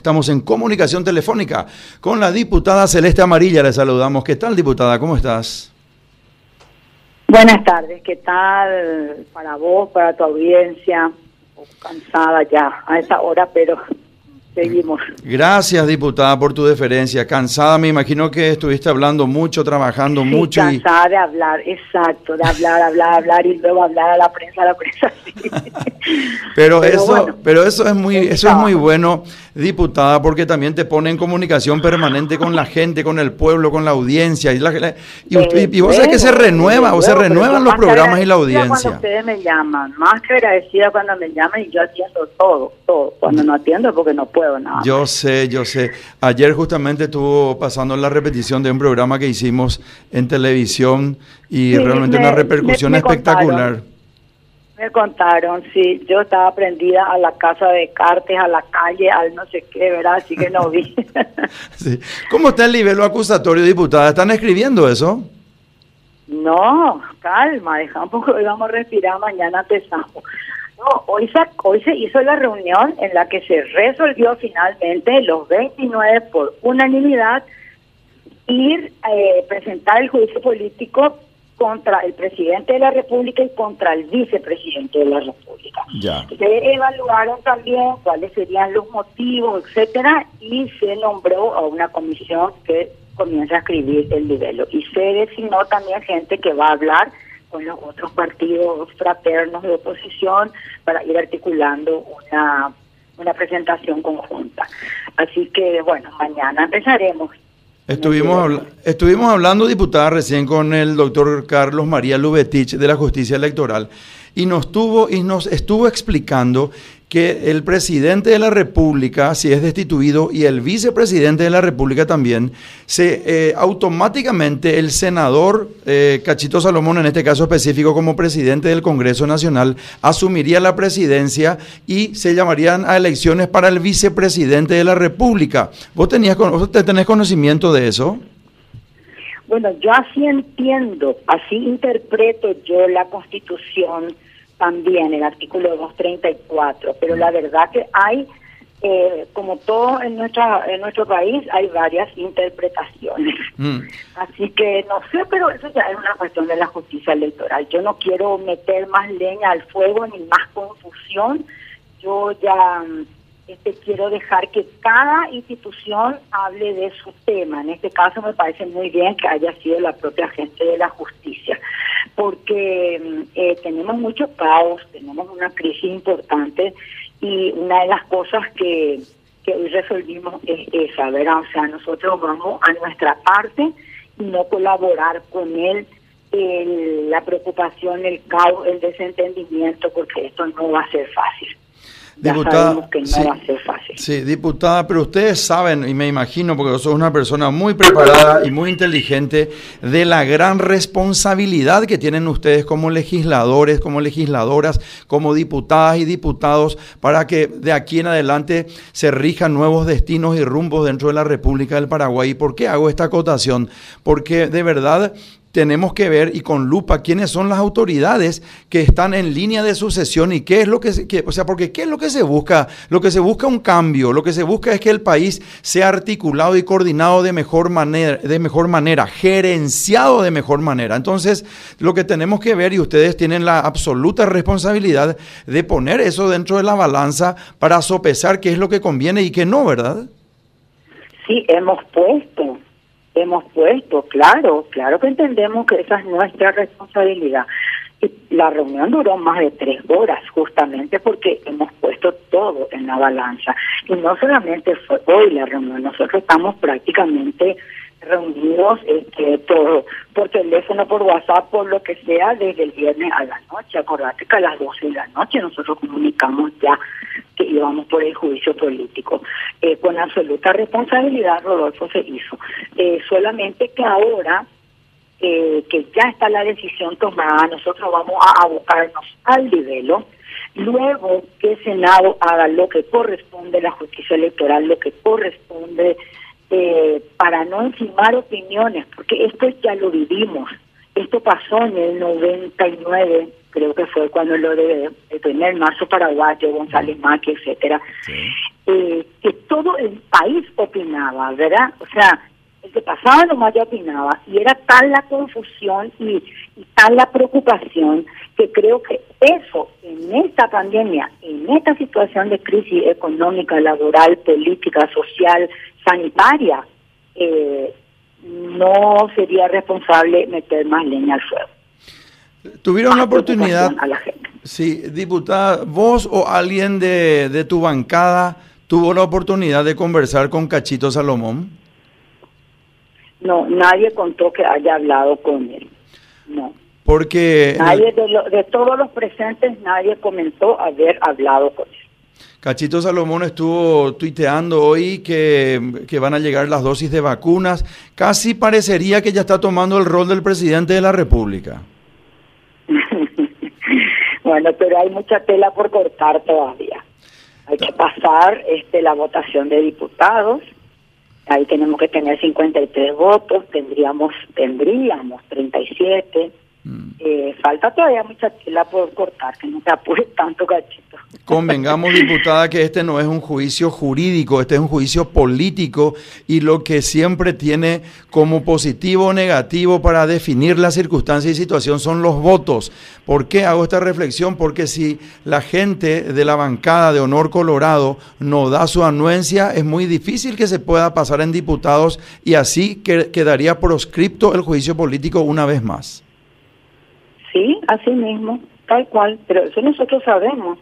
Estamos en comunicación telefónica con la diputada Celeste Amarilla. Le saludamos. ¿Qué tal, diputada? ¿Cómo estás? Buenas tardes. ¿Qué tal para vos, para tu audiencia? Cansada ya a esa hora, pero Seguimos. Gracias, diputada, por tu deferencia. Cansada, me imagino que estuviste hablando mucho, trabajando mucho. Cansada de hablar, exacto, de hablar, hablar, hablar y luego hablar a la prensa, a la prensa. pero, eso, pero eso es muy, eso es muy bueno, diputada, porque también te pone en comunicación permanente con la gente, con el pueblo, con la audiencia. Y, y, vos sabés que se renueva, o se renuevan los programas y la audiencia. Cuando ustedes me llaman, más que agradecida cuando me llaman y yo atiendo todo, todo. Cuando no atiendo porque no puedo yo sé, yo sé. Ayer justamente estuvo pasando la repetición de un programa que hicimos en televisión y realmente una repercusión espectacular. Me contaron, sí, yo estaba prendida a la casa de Cartes, a la calle, al no sé qué, ¿verdad? Así que no vi. ¿Cómo está el nivel acusatorio, diputada? ¿Están escribiendo eso? No, calma, dejamos que vamos a respirar, mañana empezamos. No, hoy se, hoy se hizo la reunión en la que se resolvió finalmente los 29 por unanimidad ir a eh, presentar el juicio político contra el presidente de la República y contra el vicepresidente de la República. Ya. Se evaluaron también cuáles serían los motivos, etcétera, y se nombró a una comisión que comienza a escribir el nivel. Y se designó también gente que va a hablar con los otros partidos fraternos de oposición para ir articulando una, una presentación conjunta. Así que, bueno, mañana empezaremos. Estuvimos, estuvimos hablando, diputada, recién con el doctor Carlos María Lubetich de la Justicia Electoral y nos, tuvo, y nos estuvo explicando que el presidente de la República, si es destituido, y el vicepresidente de la República también, se eh, automáticamente el senador eh, Cachito Salomón, en este caso específico como presidente del Congreso Nacional, asumiría la presidencia y se llamarían a elecciones para el vicepresidente de la República. ¿Vos, tenías, vos tenés conocimiento de eso? Bueno, yo así entiendo, así interpreto yo la Constitución también el artículo 234, pero la verdad que hay, eh, como todo en, nuestra, en nuestro país, hay varias interpretaciones. Mm. Así que no sé, pero eso ya es una cuestión de la justicia electoral. Yo no quiero meter más leña al fuego ni más confusión. Yo ya este, quiero dejar que cada institución hable de su tema. En este caso me parece muy bien que haya sido la propia gente de la justicia porque mm, eh, tenemos mucho caos, tenemos una crisis importante y una de las cosas que, que hoy resolvimos es esa, ¿verdad? O sea, nosotros vamos a nuestra parte y no colaborar con él la preocupación, el caos, el desentendimiento, porque esto no va a ser fácil diputada, sí, diputada, pero ustedes saben, y me imagino, porque sos una persona muy preparada y muy inteligente, de la gran responsabilidad que tienen ustedes como legisladores, como legisladoras, como diputadas y diputados, para que de aquí en adelante se rijan nuevos destinos y rumbos dentro de la República del Paraguay. ¿Por qué hago esta acotación? Porque de verdad tenemos que ver y con lupa quiénes son las autoridades que están en línea de sucesión y qué es lo que, se, o sea, porque qué es lo que se busca. Lo que se busca un cambio, lo que se busca es que el país sea articulado y coordinado de mejor manera, de mejor manera, gerenciado de mejor manera. Entonces, lo que tenemos que ver y ustedes tienen la absoluta responsabilidad de poner eso dentro de la balanza para sopesar qué es lo que conviene y qué no, ¿verdad? Sí, hemos puesto hemos puesto, claro, claro que entendemos que esa es nuestra responsabilidad. Y la reunión duró más de tres horas, justamente porque hemos puesto todo en la balanza. Y no solamente fue hoy la reunión, nosotros estamos prácticamente reunidos este, por teléfono, por WhatsApp, por lo que sea, desde el viernes a la noche. Acordate que a las 12 de la noche nosotros comunicamos ya que íbamos por el juicio político. Eh, con absoluta responsabilidad, Rodolfo se hizo. Eh, solamente que ahora eh, que ya está la decisión tomada, nosotros vamos a abocarnos al nivelo. Luego que el Senado haga lo que corresponde, la justicia electoral, lo que corresponde eh, para no encimar opiniones, porque esto ya lo vivimos. Esto pasó en el 99, creo que fue cuando lo de, el primer marzo paraguayo, González Maqui, etcétera. eh, que todo el país opinaba, ¿verdad? O sea, el que pasaba nomás ya opinaba y era tal la confusión y, y tal la preocupación que creo que eso en esta pandemia, en esta situación de crisis económica, laboral, política, social, sanitaria, eh, no sería responsable meter más leña al fuego. Tuvieron la oportunidad, a la gente. sí, diputada, vos o alguien de, de tu bancada tuvo la oportunidad de conversar con Cachito Salomón. No, nadie contó que haya hablado con él. No. Porque... Nadie de, de todos los presentes, nadie comentó haber hablado con él. Cachito Salomón estuvo tuiteando hoy que, que, van a llegar las dosis de vacunas. Casi parecería que ya está tomando el rol del presidente de la República. bueno, pero hay mucha tela por cortar todavía. Hay que pasar este, la votación de diputados. Ahí tenemos que tener 53 votos, tendríamos tendríamos 37. Mm. Eh, falta todavía mucha tela por cortar, que no se apure tanto cachito. Convengamos, diputada, que este no es un juicio jurídico, este es un juicio político y lo que siempre tiene como positivo o negativo para definir la circunstancia y situación son los votos. ¿Por qué hago esta reflexión? Porque si la gente de la bancada de Honor Colorado no da su anuencia, es muy difícil que se pueda pasar en diputados y así quedaría proscripto el juicio político una vez más. Sí, así mismo, tal cual, pero eso nosotros sabemos.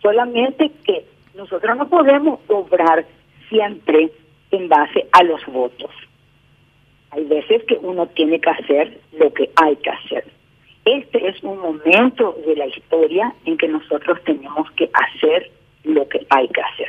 Solamente que nosotros no podemos obrar siempre en base a los votos. Hay veces que uno tiene que hacer lo que hay que hacer. Este es un momento de la historia en que nosotros tenemos que hacer lo que hay que hacer.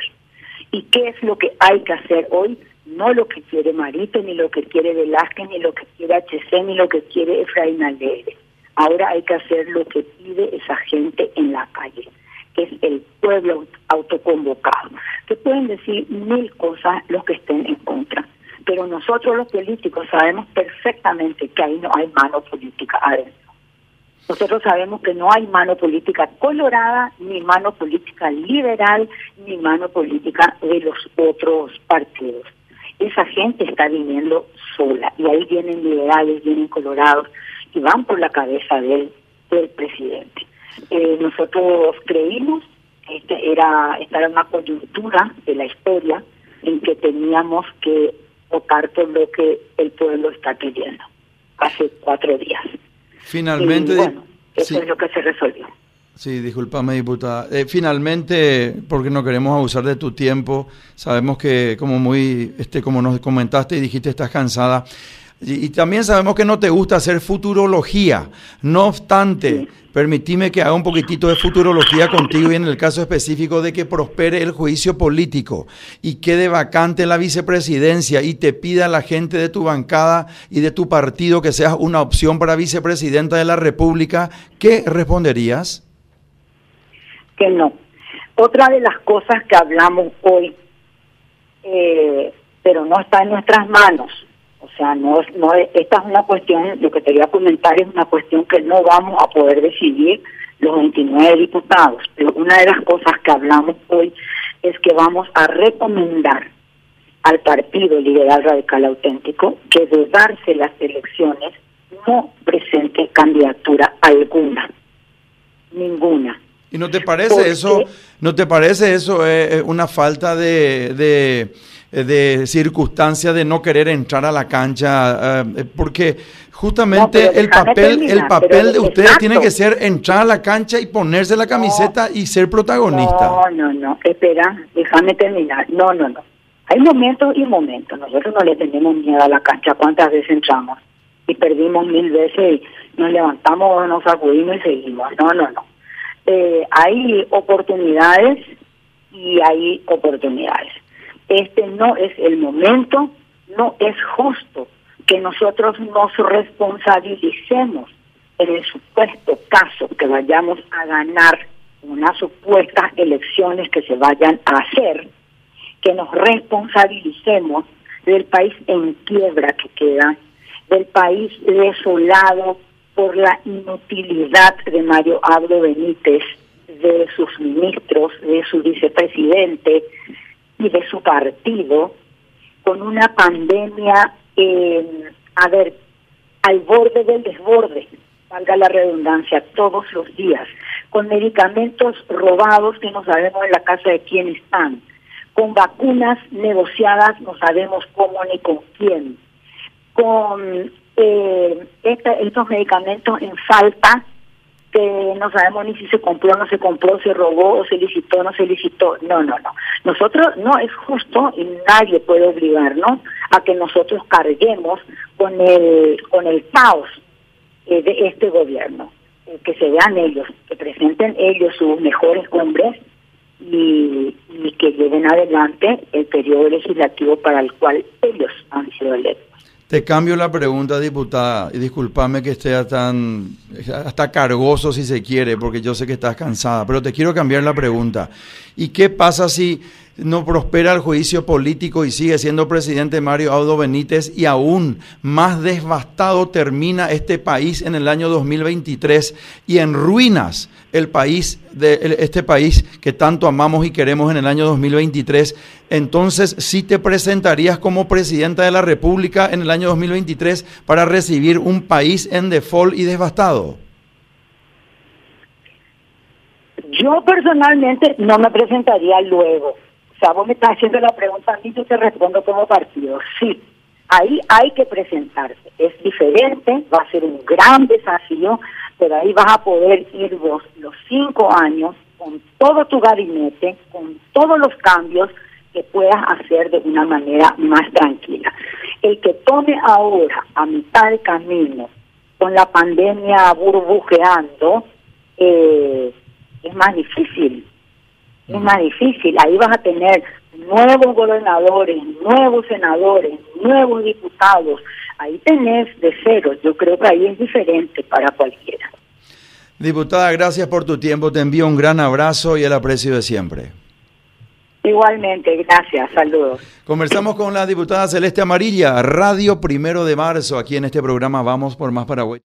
¿Y qué es lo que hay que hacer hoy? No lo que quiere Marito, ni lo que quiere Velázquez, ni lo que quiere HC, ni lo que quiere Efraín Alegre. Ahora hay que hacer lo que pide esa gente en la calle, que es el pueblo autoconvocado. Que pueden decir mil cosas los que estén en contra, pero nosotros los políticos sabemos perfectamente que ahí no hay mano política adentro. Nosotros sabemos que no hay mano política colorada, ni mano política liberal, ni mano política de los otros partidos. Esa gente está viniendo sola y ahí vienen liberales, vienen colorados, y van por la cabeza del, del presidente. Eh, nosotros creímos que este era, esta era una coyuntura de la historia en que teníamos que votar por lo que el pueblo está pidiendo hace cuatro días. Finalmente, bueno, eso es lo que se resolvió. Sí, discúlpame, diputada. Eh, finalmente, porque no queremos abusar de tu tiempo, sabemos que como muy, este, como nos comentaste y dijiste, estás cansada. Y, también sabemos que no te gusta hacer futurología. No obstante, permitime que haga un poquitito de futurología contigo y en el caso específico de que prospere el juicio político y quede vacante la vicepresidencia y te pida a la gente de tu bancada y de tu partido que seas una opción para vicepresidenta de la República, ¿qué responderías? Que no. Otra de las cosas que hablamos hoy, eh, pero no está en nuestras manos, o sea, no, no esta es una cuestión, lo que te voy a comentar es una cuestión que no vamos a poder decidir los 29 diputados, pero una de las cosas que hablamos hoy es que vamos a recomendar al Partido Liberal Radical Auténtico que de darse las elecciones no presente candidatura alguna, ninguna. ¿Y no te parece eso, no te parece eso eh, eh, una falta de eh, de circunstancia de no querer entrar a la cancha, eh, porque justamente el papel, el papel de ustedes tiene que ser entrar a la cancha y ponerse la camiseta y ser protagonista. No, no, no, espera, déjame terminar. No, no, no. Hay momentos y momentos. Nosotros no le tenemos miedo a la cancha. ¿Cuántas veces entramos? Y perdimos mil veces y nos levantamos, nos sacudimos y seguimos. No, no, no. Eh, hay oportunidades y hay oportunidades. Este no es el momento, no es justo que nosotros nos responsabilicemos en el supuesto caso que vayamos a ganar unas supuestas elecciones que se vayan a hacer, que nos responsabilicemos del país en quiebra que queda, del país desolado por la inutilidad de Mario Abdo Benítez, de sus ministros, de su vicepresidente, y de su partido con una pandemia, a ver, al borde del desborde, valga la redundancia, todos los días, con medicamentos robados que no sabemos en la casa de quién están, con vacunas negociadas no sabemos cómo ni con quién, con eh, estos medicamentos en falta que no sabemos ni si se compró, no se compró, se robó o se licitó, no se licitó. No, no, no. Nosotros no es justo y nadie puede obligarnos a que nosotros carguemos con el con el caos eh, de este gobierno. Eh, que se vean ellos, que presenten ellos sus mejores hombres y, y que lleven adelante el periodo legislativo para el cual ellos han sido electos. Te cambio la pregunta, diputada, y discúlpame que esté tan hasta cargoso si se quiere, porque yo sé que estás cansada, pero te quiero cambiar la pregunta. ¿Y qué pasa si no prospera el juicio político y sigue siendo presidente Mario Audo Benítez y aún más devastado termina este país en el año 2023 y en ruinas el país de este país que tanto amamos y queremos en el año 2023, entonces sí te presentarías como presidenta de la República en el año 2023 para recibir un país en default y devastado. Yo personalmente no me presentaría luego vos me estás haciendo la pregunta a mí, yo te respondo como partido. Sí, ahí hay que presentarse. Es diferente, va a ser un gran desafío, pero ahí vas a poder ir vos los cinco años con todo tu gabinete, con todos los cambios que puedas hacer de una manera más tranquila. El que tome ahora, a mitad del camino, con la pandemia burbujeando, eh, es más difícil es más difícil. Ahí vas a tener nuevos gobernadores, nuevos senadores, nuevos diputados. Ahí tenés de cero. Yo creo que ahí es diferente para cualquiera. Diputada, gracias por tu tiempo. Te envío un gran abrazo y el aprecio de siempre. Igualmente, gracias, saludos. Conversamos con la diputada Celeste Amarilla, Radio Primero de Marzo, aquí en este programa Vamos por Más Paraguay.